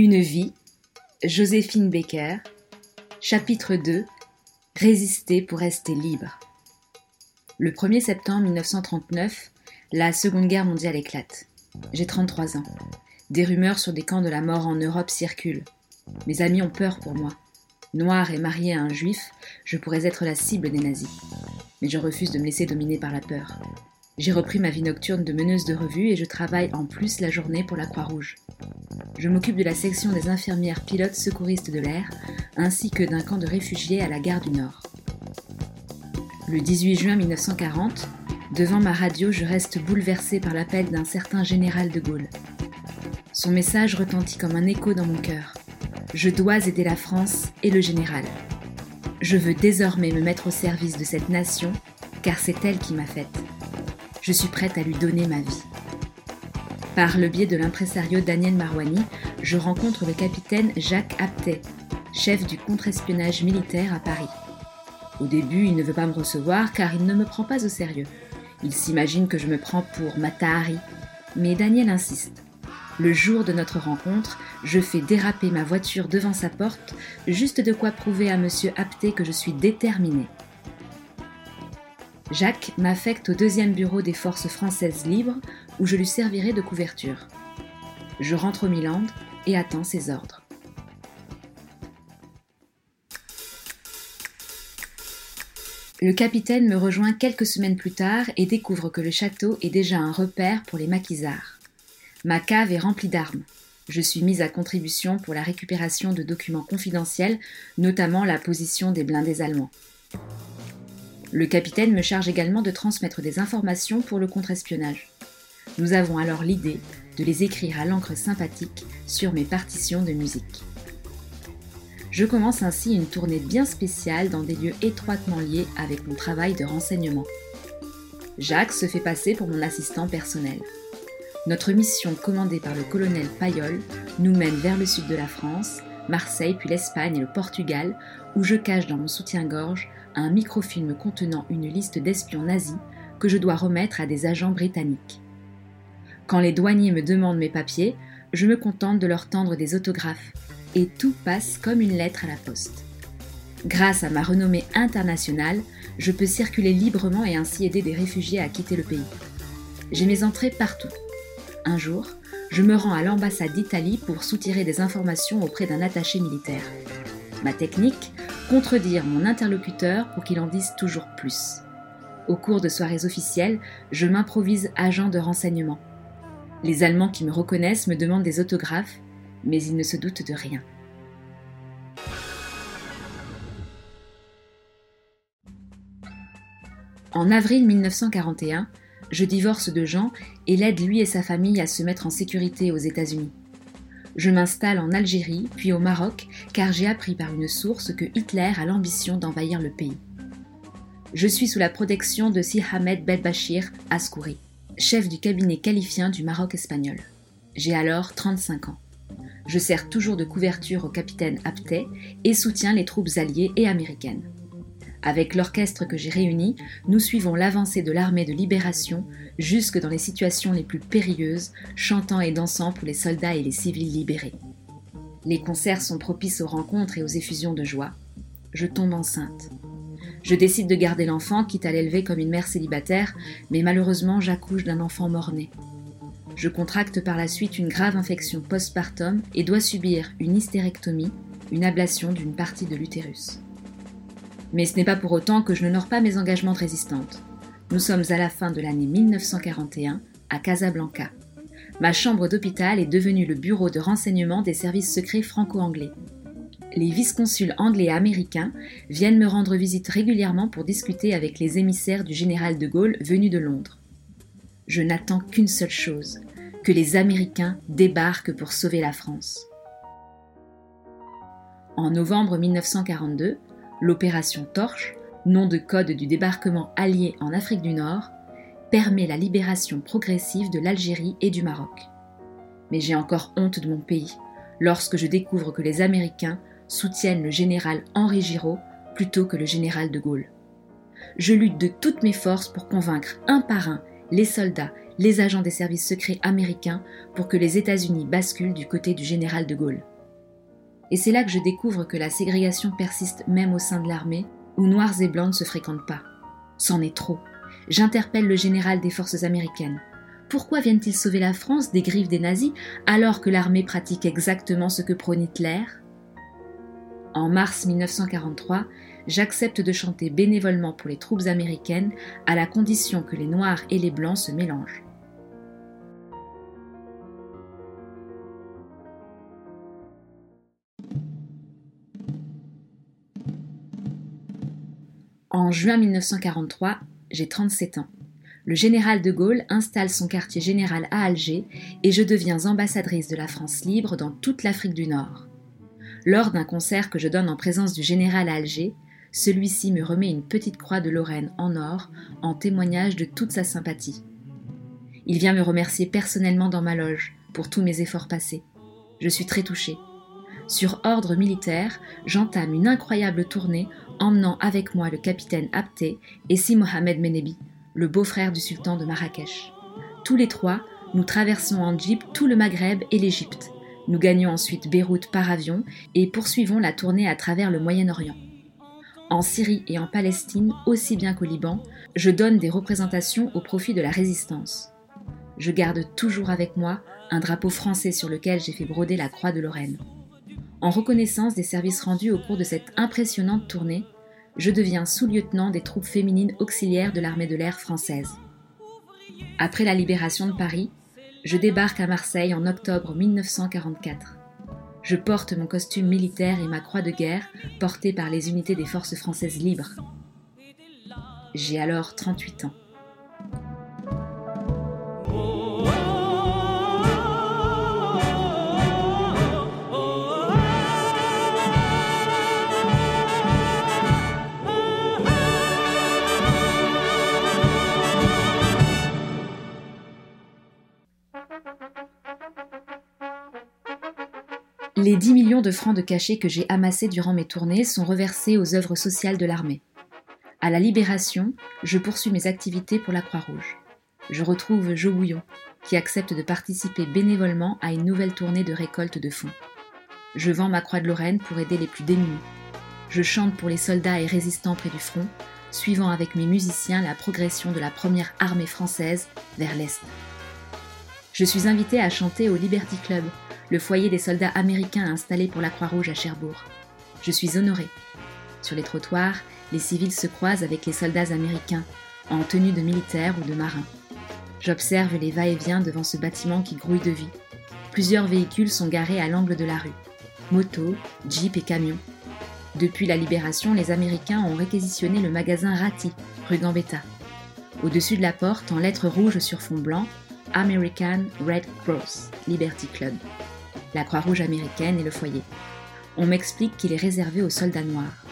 Une vie, Joséphine Baker, chapitre 2 Résister pour rester libre. Le 1er septembre 1939, la Seconde Guerre mondiale éclate. J'ai 33 ans. Des rumeurs sur des camps de la mort en Europe circulent. Mes amis ont peur pour moi. Noire et mariée à un juif, je pourrais être la cible des nazis. Mais je refuse de me laisser dominer par la peur. J'ai repris ma vie nocturne de meneuse de revue et je travaille en plus la journée pour la Croix-Rouge. Je m'occupe de la section des infirmières pilotes secouristes de l'air, ainsi que d'un camp de réfugiés à la gare du Nord. Le 18 juin 1940, devant ma radio, je reste bouleversée par l'appel d'un certain général de Gaulle. Son message retentit comme un écho dans mon cœur. Je dois aider la France et le général. Je veux désormais me mettre au service de cette nation, car c'est elle qui m'a faite. Je suis prête à lui donner ma vie. Par le biais de l'impresario Daniel Marouani, je rencontre le capitaine Jacques Aptet, chef du contre-espionnage militaire à Paris. Au début, il ne veut pas me recevoir car il ne me prend pas au sérieux. Il s'imagine que je me prends pour Matahari. Mais Daniel insiste. Le jour de notre rencontre, je fais déraper ma voiture devant sa porte, juste de quoi prouver à monsieur Aptet que je suis déterminée. Jacques m'affecte au deuxième bureau des forces françaises libres où je lui servirai de couverture. Je rentre au Milan et attends ses ordres. Le capitaine me rejoint quelques semaines plus tard et découvre que le château est déjà un repère pour les maquisards. Ma cave est remplie d'armes. Je suis mise à contribution pour la récupération de documents confidentiels, notamment la position des blindés allemands. Le capitaine me charge également de transmettre des informations pour le contre-espionnage. Nous avons alors l'idée de les écrire à l'encre sympathique sur mes partitions de musique. Je commence ainsi une tournée bien spéciale dans des lieux étroitement liés avec mon travail de renseignement. Jacques se fait passer pour mon assistant personnel. Notre mission commandée par le colonel Payol nous mène vers le sud de la France, Marseille puis l'Espagne et le Portugal, où je cache dans mon soutien-gorge un microfilm contenant une liste d'espions nazis que je dois remettre à des agents britanniques. Quand les douaniers me demandent mes papiers, je me contente de leur tendre des autographes, et tout passe comme une lettre à la poste. Grâce à ma renommée internationale, je peux circuler librement et ainsi aider des réfugiés à quitter le pays. J'ai mes entrées partout. Un jour, je me rends à l'ambassade d'Italie pour soutirer des informations auprès d'un attaché militaire. Ma technique contredire mon interlocuteur pour qu'il en dise toujours plus. Au cours de soirées officielles, je m'improvise agent de renseignement. Les Allemands qui me reconnaissent me demandent des autographes, mais ils ne se doutent de rien. En avril 1941, je divorce de Jean et l'aide lui et sa famille à se mettre en sécurité aux États-Unis. Je m'installe en Algérie, puis au Maroc, car j'ai appris par une source que Hitler a l'ambition d'envahir le pays. Je suis sous la protection de Si Hamed Belbachir Askouri, chef du cabinet qualifien du Maroc espagnol. J'ai alors 35 ans. Je sers toujours de couverture au capitaine Aptet et soutiens les troupes alliées et américaines. Avec l'orchestre que j'ai réuni, nous suivons l'avancée de l'armée de libération jusque dans les situations les plus périlleuses, chantant et dansant pour les soldats et les civils libérés. Les concerts sont propices aux rencontres et aux effusions de joie. Je tombe enceinte. Je décide de garder l'enfant, quitte à l'élever comme une mère célibataire, mais malheureusement j'accouche d'un enfant mort-né. Je contracte par la suite une grave infection postpartum et dois subir une hystérectomie, une ablation d'une partie de l'utérus. Mais ce n'est pas pour autant que je n'honore pas mes engagements de résistante. Nous sommes à la fin de l'année 1941 à Casablanca. Ma chambre d'hôpital est devenue le bureau de renseignement des services secrets franco-anglais. Les vice-consuls anglais et américains viennent me rendre visite régulièrement pour discuter avec les émissaires du général de Gaulle venus de Londres. Je n'attends qu'une seule chose, que les Américains débarquent pour sauver la France. En novembre 1942, L'opération Torche, nom de code du débarquement allié en Afrique du Nord, permet la libération progressive de l'Algérie et du Maroc. Mais j'ai encore honte de mon pays lorsque je découvre que les Américains soutiennent le général Henri Giraud plutôt que le général de Gaulle. Je lutte de toutes mes forces pour convaincre un par un les soldats, les agents des services secrets américains pour que les États-Unis basculent du côté du général de Gaulle. Et c'est là que je découvre que la ségrégation persiste même au sein de l'armée, où noirs et blancs ne se fréquentent pas. C'en est trop. J'interpelle le général des forces américaines. Pourquoi viennent-ils sauver la France des griffes des nazis alors que l'armée pratique exactement ce que prône Hitler? En mars 1943, j'accepte de chanter bénévolement pour les troupes américaines à la condition que les Noirs et les Blancs se mélangent. En juin 1943, j'ai 37 ans. Le général de Gaulle installe son quartier général à Alger et je deviens ambassadrice de la France libre dans toute l'Afrique du Nord. Lors d'un concert que je donne en présence du général à Alger, celui-ci me remet une petite croix de Lorraine en or en témoignage de toute sa sympathie. Il vient me remercier personnellement dans ma loge pour tous mes efforts passés. Je suis très touchée. Sur ordre militaire, j'entame une incroyable tournée emmenant avec moi le capitaine Abté et Si Mohamed Menebi, le beau-frère du sultan de Marrakech. Tous les trois, nous traversons en jeep tout le Maghreb et l'Égypte. Nous gagnons ensuite Beyrouth par avion et poursuivons la tournée à travers le Moyen-Orient. En Syrie et en Palestine, aussi bien qu'au Liban, je donne des représentations au profit de la résistance. Je garde toujours avec moi un drapeau français sur lequel j'ai fait broder la croix de Lorraine. En reconnaissance des services rendus au cours de cette impressionnante tournée, je deviens sous-lieutenant des troupes féminines auxiliaires de l'armée de l'air française. Après la libération de Paris, je débarque à Marseille en octobre 1944. Je porte mon costume militaire et ma croix de guerre portée par les unités des forces françaises libres. J'ai alors 38 ans. Les 10 millions de francs de cachet que j'ai amassés durant mes tournées sont reversés aux œuvres sociales de l'armée. À la Libération, je poursuis mes activités pour la Croix-Rouge. Je retrouve Jo Bouillon, qui accepte de participer bénévolement à une nouvelle tournée de récolte de fonds. Je vends ma croix de Lorraine pour aider les plus démunis. Je chante pour les soldats et résistants près du front, suivant avec mes musiciens la progression de la première armée française vers l'Est. Je suis invitée à chanter au Liberty Club, le foyer des soldats américains installés pour la Croix-Rouge à Cherbourg. Je suis honorée. Sur les trottoirs, les civils se croisent avec les soldats américains, en tenue de militaire ou de marin. J'observe les va-et-vient devant ce bâtiment qui grouille de vie. Plusieurs véhicules sont garés à l'angle de la rue. Motos, jeeps et camions. Depuis la libération, les Américains ont réquisitionné le magasin Ratti, rue Gambetta. Au-dessus de la porte, en lettres rouges sur fond blanc, American Red Cross, Liberty Club la Croix-Rouge américaine et le foyer. On m'explique qu'il est réservé aux soldats noirs.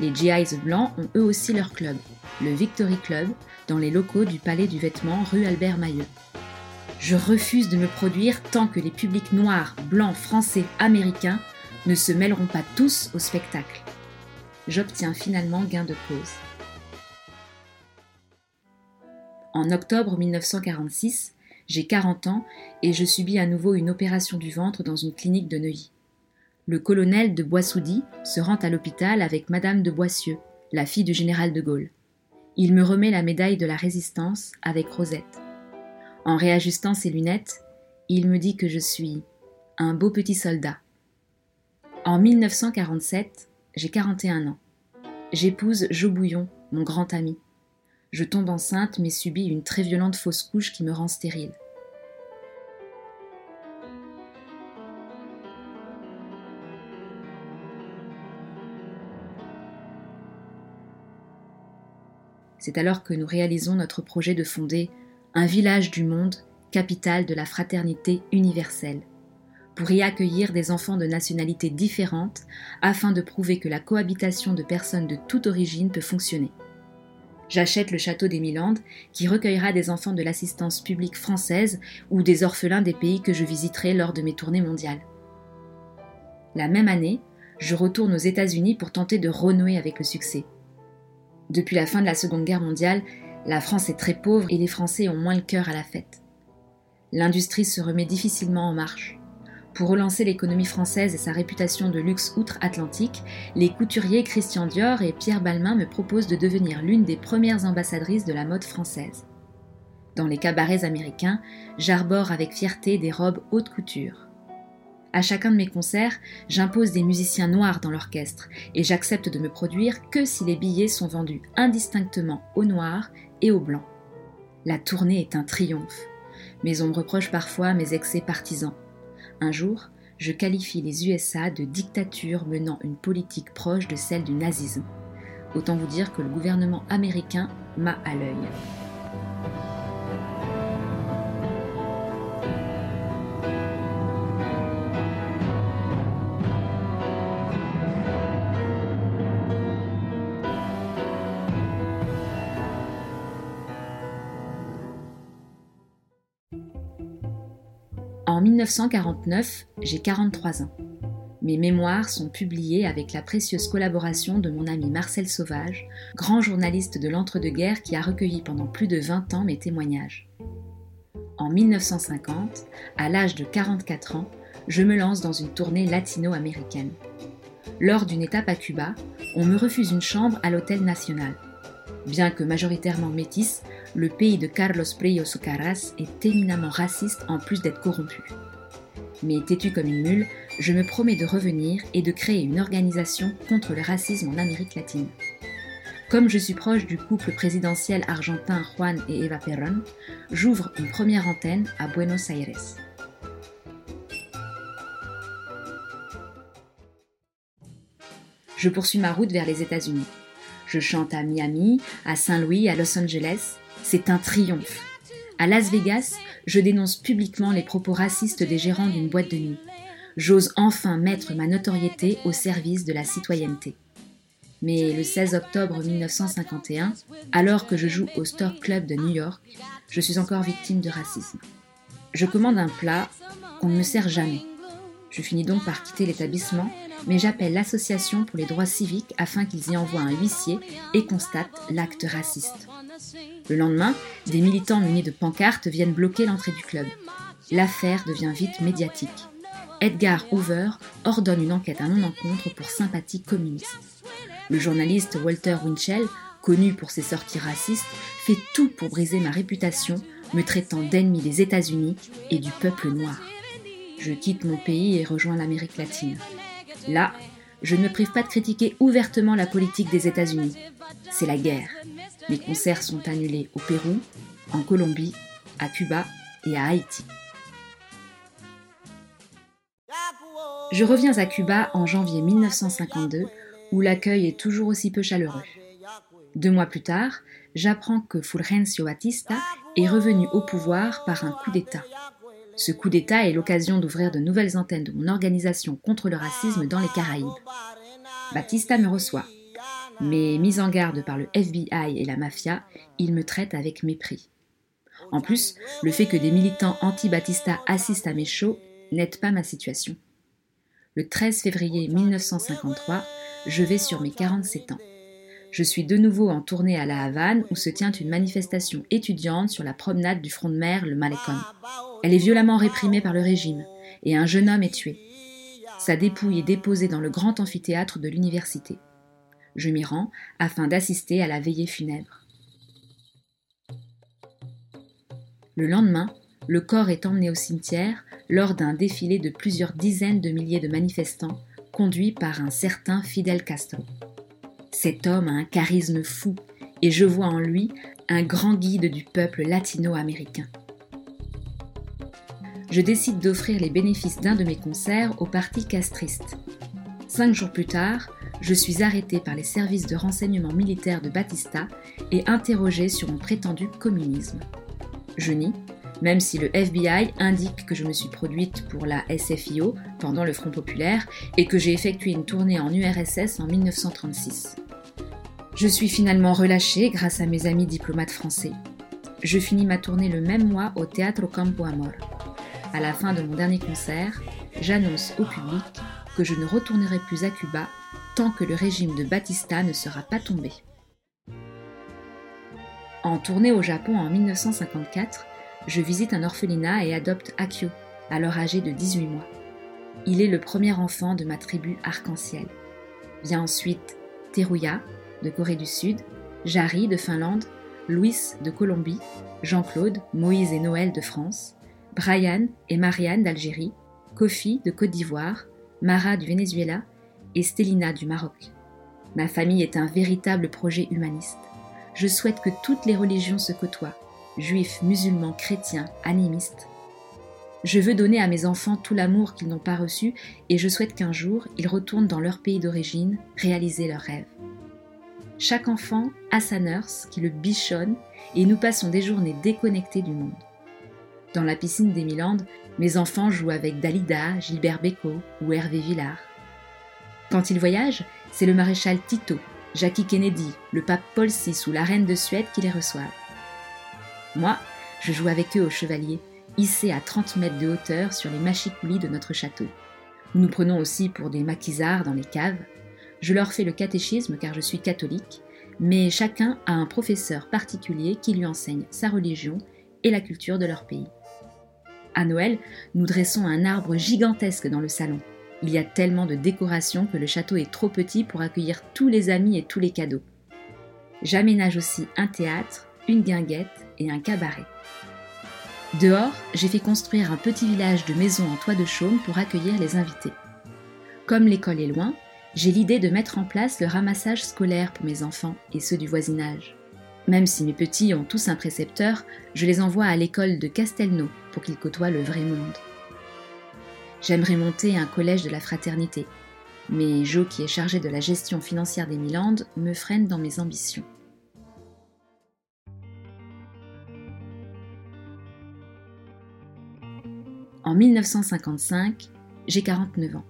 Les GIs blancs ont eux aussi leur club, le Victory Club, dans les locaux du Palais du Vêtement rue Albert Mailleux. Je refuse de me produire tant que les publics noirs, blancs, français, américains ne se mêleront pas tous au spectacle. J'obtiens finalement gain de cause. En octobre 1946, j'ai 40 ans et je subis à nouveau une opération du ventre dans une clinique de Neuilly. Le colonel de Boissoudy se rend à l'hôpital avec Madame de Boissieu, la fille du général de Gaulle. Il me remet la médaille de la résistance avec Rosette. En réajustant ses lunettes, il me dit que je suis un beau petit soldat. En 1947, j'ai 41 ans. J'épouse Jo Bouillon, mon grand ami. Je tombe enceinte mais subis une très violente fausse couche qui me rend stérile. C'est alors que nous réalisons notre projet de fonder un village du monde, capitale de la fraternité universelle, pour y accueillir des enfants de nationalités différentes afin de prouver que la cohabitation de personnes de toute origine peut fonctionner. J'achète le château des Milandes qui recueillera des enfants de l'assistance publique française ou des orphelins des pays que je visiterai lors de mes tournées mondiales. La même année, je retourne aux États-Unis pour tenter de renouer avec le succès. Depuis la fin de la Seconde Guerre mondiale, la France est très pauvre et les Français ont moins le cœur à la fête. L'industrie se remet difficilement en marche. Pour relancer l'économie française et sa réputation de luxe outre-Atlantique, les couturiers Christian Dior et Pierre Balmain me proposent de devenir l'une des premières ambassadrices de la mode française. Dans les cabarets américains, j'arbore avec fierté des robes haute couture. À chacun de mes concerts, j'impose des musiciens noirs dans l'orchestre et j'accepte de me produire que si les billets sont vendus indistinctement au noir et au blanc. La tournée est un triomphe, mais on me reproche parfois mes excès partisans. Un jour, je qualifie les USA de dictature menant une politique proche de celle du nazisme. Autant vous dire que le gouvernement américain m'a à l'œil. 1949, j'ai 43 ans. Mes mémoires sont publiées avec la précieuse collaboration de mon ami Marcel Sauvage, grand journaliste de l'entre-deux-guerres qui a recueilli pendant plus de 20 ans mes témoignages. En 1950, à l'âge de 44 ans, je me lance dans une tournée latino-américaine. Lors d'une étape à Cuba, on me refuse une chambre à l'Hôtel National. Bien que majoritairement métisse, le pays de Carlos Prios Socaras est éminemment raciste en plus d'être corrompu. Mais têtu comme une mule, je me promets de revenir et de créer une organisation contre le racisme en Amérique latine. Comme je suis proche du couple présidentiel argentin Juan et Eva Perón, j'ouvre une première antenne à Buenos Aires. Je poursuis ma route vers les États-Unis. Je chante à Miami, à Saint-Louis, à Los Angeles, c'est un triomphe. À Las Vegas, je dénonce publiquement les propos racistes des gérants d'une boîte de nuit. J'ose enfin mettre ma notoriété au service de la citoyenneté. Mais le 16 octobre 1951, alors que je joue au Store Club de New York, je suis encore victime de racisme. Je commande un plat qu'on ne me sert jamais. Je finis donc par quitter l'établissement, mais j'appelle l'association pour les droits civiques afin qu'ils y envoient un huissier et constatent l'acte raciste. Le lendemain, des militants munis de pancartes viennent bloquer l'entrée du club. L'affaire devient vite médiatique. Edgar Hoover ordonne une enquête à mon encontre pour sympathie communiste. Le journaliste Walter Winchell, connu pour ses sorties racistes, fait tout pour briser ma réputation, me traitant d'ennemi des États-Unis et du peuple noir. Je quitte mon pays et rejoins l'Amérique latine. Là, je ne me prive pas de critiquer ouvertement la politique des États-Unis. C'est la guerre. Mes concerts sont annulés au Pérou, en Colombie, à Cuba et à Haïti. Je reviens à Cuba en janvier 1952, où l'accueil est toujours aussi peu chaleureux. Deux mois plus tard, j'apprends que Fulgencio Batista est revenu au pouvoir par un coup d'État. Ce coup d'État est l'occasion d'ouvrir de nouvelles antennes de mon organisation contre le racisme dans les Caraïbes. Batista me reçoit. Mais mis en garde par le FBI et la mafia, il me traite avec mépris. En plus, le fait que des militants anti-Batista assistent à mes shows n'aide pas ma situation. Le 13 février 1953, je vais sur mes 47 ans. Je suis de nouveau en tournée à La Havane où se tient une manifestation étudiante sur la promenade du front de mer, le Malecon. Elle est violemment réprimée par le régime et un jeune homme est tué. Sa dépouille est déposée dans le grand amphithéâtre de l'université. Je m'y rends afin d'assister à la veillée funèbre. Le lendemain, le corps est emmené au cimetière lors d'un défilé de plusieurs dizaines de milliers de manifestants conduits par un certain Fidel Castro. Cet homme a un charisme fou et je vois en lui un grand guide du peuple latino-américain. Je décide d'offrir les bénéfices d'un de mes concerts au parti castriste. Cinq jours plus tard, je suis arrêté par les services de renseignement militaire de Batista et interrogé sur mon prétendu communisme. Je nie, même si le FBI indique que je me suis produite pour la SFIO pendant le Front populaire et que j'ai effectué une tournée en URSS en 1936. Je suis finalement relâché grâce à mes amis diplomates français. Je finis ma tournée le même mois au Teatro Campo Amor. À la fin de mon dernier concert, j'annonce au public que je ne retournerai plus à Cuba tant que le régime de Batista ne sera pas tombé. En tournée au Japon en 1954, je visite un orphelinat et adopte Akio, alors âgé de 18 mois. Il est le premier enfant de ma tribu arc-en-ciel. Vient ensuite Teruya de Corée du Sud, Jari de Finlande, Louis de Colombie, Jean-Claude, Moïse et Noël de France, Brian et Marianne d'Algérie, Kofi de Côte d'Ivoire, Mara du Venezuela et Stelina du Maroc. Ma famille est un véritable projet humaniste. Je souhaite que toutes les religions se côtoient, juifs, musulmans, chrétiens, animistes. Je veux donner à mes enfants tout l'amour qu'ils n'ont pas reçu et je souhaite qu'un jour ils retournent dans leur pays d'origine réaliser leurs rêves. Chaque enfant a sa nurse qui le bichonne et nous passons des journées déconnectées du monde. Dans la piscine d'Emiland, mes enfants jouent avec Dalida, Gilbert Bécaud ou Hervé Villard. Quand ils voyagent, c'est le maréchal Tito, Jackie Kennedy, le pape Paul VI ou la reine de Suède qui les reçoivent. Moi, je joue avec eux au chevalier, hissés à 30 mètres de hauteur sur les machicoulis de notre château. Nous nous prenons aussi pour des maquisards dans les caves. Je leur fais le catéchisme car je suis catholique, mais chacun a un professeur particulier qui lui enseigne sa religion et la culture de leur pays. À Noël, nous dressons un arbre gigantesque dans le salon. Il y a tellement de décorations que le château est trop petit pour accueillir tous les amis et tous les cadeaux. J'aménage aussi un théâtre, une guinguette et un cabaret. Dehors, j'ai fait construire un petit village de maisons en toit de chaume pour accueillir les invités. Comme l'école est loin, j'ai l'idée de mettre en place le ramassage scolaire pour mes enfants et ceux du voisinage. Même si mes petits ont tous un précepteur, je les envoie à l'école de Castelnau pour qu'ils côtoient le vrai monde. J'aimerais monter un collège de la fraternité, mais Joe, qui est chargé de la gestion financière des Milandes, me freine dans mes ambitions. En 1955, j'ai 49 ans.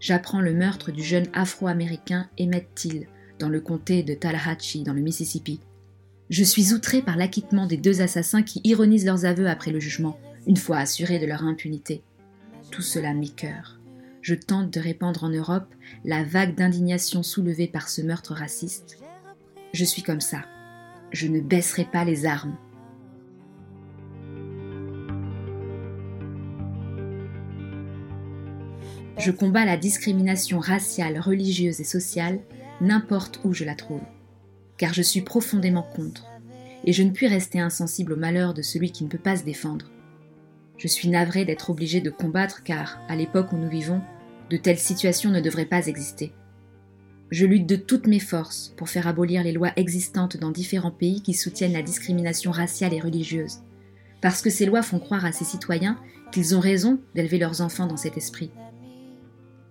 J'apprends le meurtre du jeune afro-américain Emmett Till dans le comté de Tallahatchie, dans le Mississippi. Je suis outré par l'acquittement des deux assassins qui ironisent leurs aveux après le jugement, une fois assurés de leur impunité. Tout cela m'écœure. Je tente de répandre en Europe la vague d'indignation soulevée par ce meurtre raciste. Je suis comme ça. Je ne baisserai pas les armes. Je combats la discrimination raciale, religieuse et sociale n'importe où je la trouve, car je suis profondément contre, et je ne puis rester insensible au malheur de celui qui ne peut pas se défendre. Je suis navré d'être obligé de combattre car, à l'époque où nous vivons, de telles situations ne devraient pas exister. Je lutte de toutes mes forces pour faire abolir les lois existantes dans différents pays qui soutiennent la discrimination raciale et religieuse, parce que ces lois font croire à ces citoyens qu'ils ont raison d'élever leurs enfants dans cet esprit.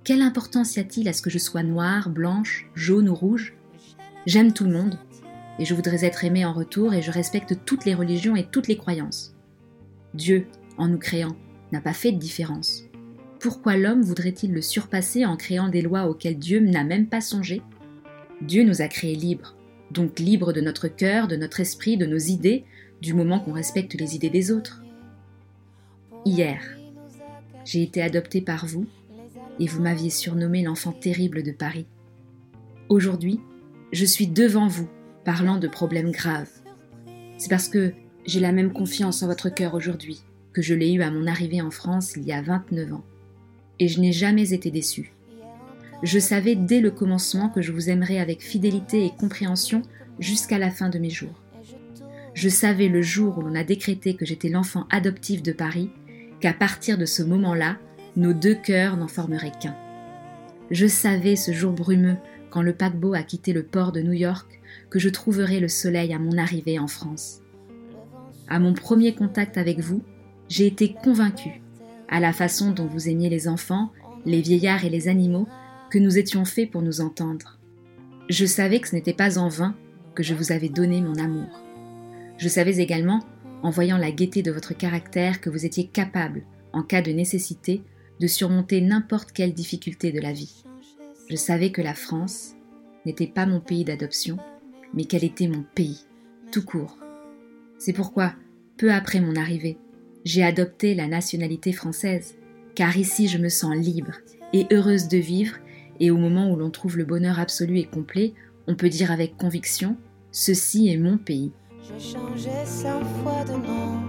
Quelle importance y a-t-il à ce que je sois noire, blanche, jaune ou rouge? J'aime tout le monde, et je voudrais être aimée en retour, et je respecte toutes les religions et toutes les croyances. Dieu en nous créant, n'a pas fait de différence. Pourquoi l'homme voudrait-il le surpasser en créant des lois auxquelles Dieu n'a même pas songé? Dieu nous a créés libres, donc libres de notre cœur, de notre esprit, de nos idées, du moment qu'on respecte les idées des autres. Hier, j'ai été adoptée par vous et vous m'aviez surnommé l'enfant terrible de Paris. Aujourd'hui, je suis devant vous, parlant de problèmes graves. C'est parce que j'ai la même confiance en votre cœur aujourd'hui, que je l'ai eu à mon arrivée en France il y a 29 ans. Et je n'ai jamais été déçue. Je savais dès le commencement que je vous aimerais avec fidélité et compréhension jusqu'à la fin de mes jours. Je savais le jour où l'on a décrété que j'étais l'enfant adoptif de Paris qu'à partir de ce moment-là, nos deux cœurs n'en formeraient qu'un. Je savais ce jour brumeux, quand le paquebot a quitté le port de New York, que je trouverais le soleil à mon arrivée en France. À mon premier contact avec vous, j'ai été convaincue, à la façon dont vous aimiez les enfants, les vieillards et les animaux, que nous étions faits pour nous entendre. Je savais que ce n'était pas en vain que je vous avais donné mon amour. Je savais également, en voyant la gaieté de votre caractère, que vous étiez capable, en cas de nécessité, de surmonter n'importe quelle difficulté de la vie. Je savais que la France n'était pas mon pays d'adoption, mais qu'elle était mon pays, tout court. C'est pourquoi, peu après mon arrivée, j'ai adopté la nationalité française, car ici je me sens libre et heureuse de vivre, et au moment où l'on trouve le bonheur absolu et complet, on peut dire avec conviction, ceci est mon pays. J'ai changé cinq fois de nom,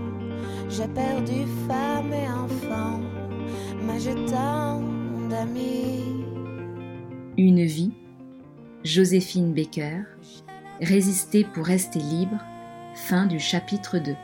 j'ai perdu femme et enfant, mais j'ai tant d'amis. Une vie, Joséphine Baker, résister pour rester libre, fin du chapitre 2.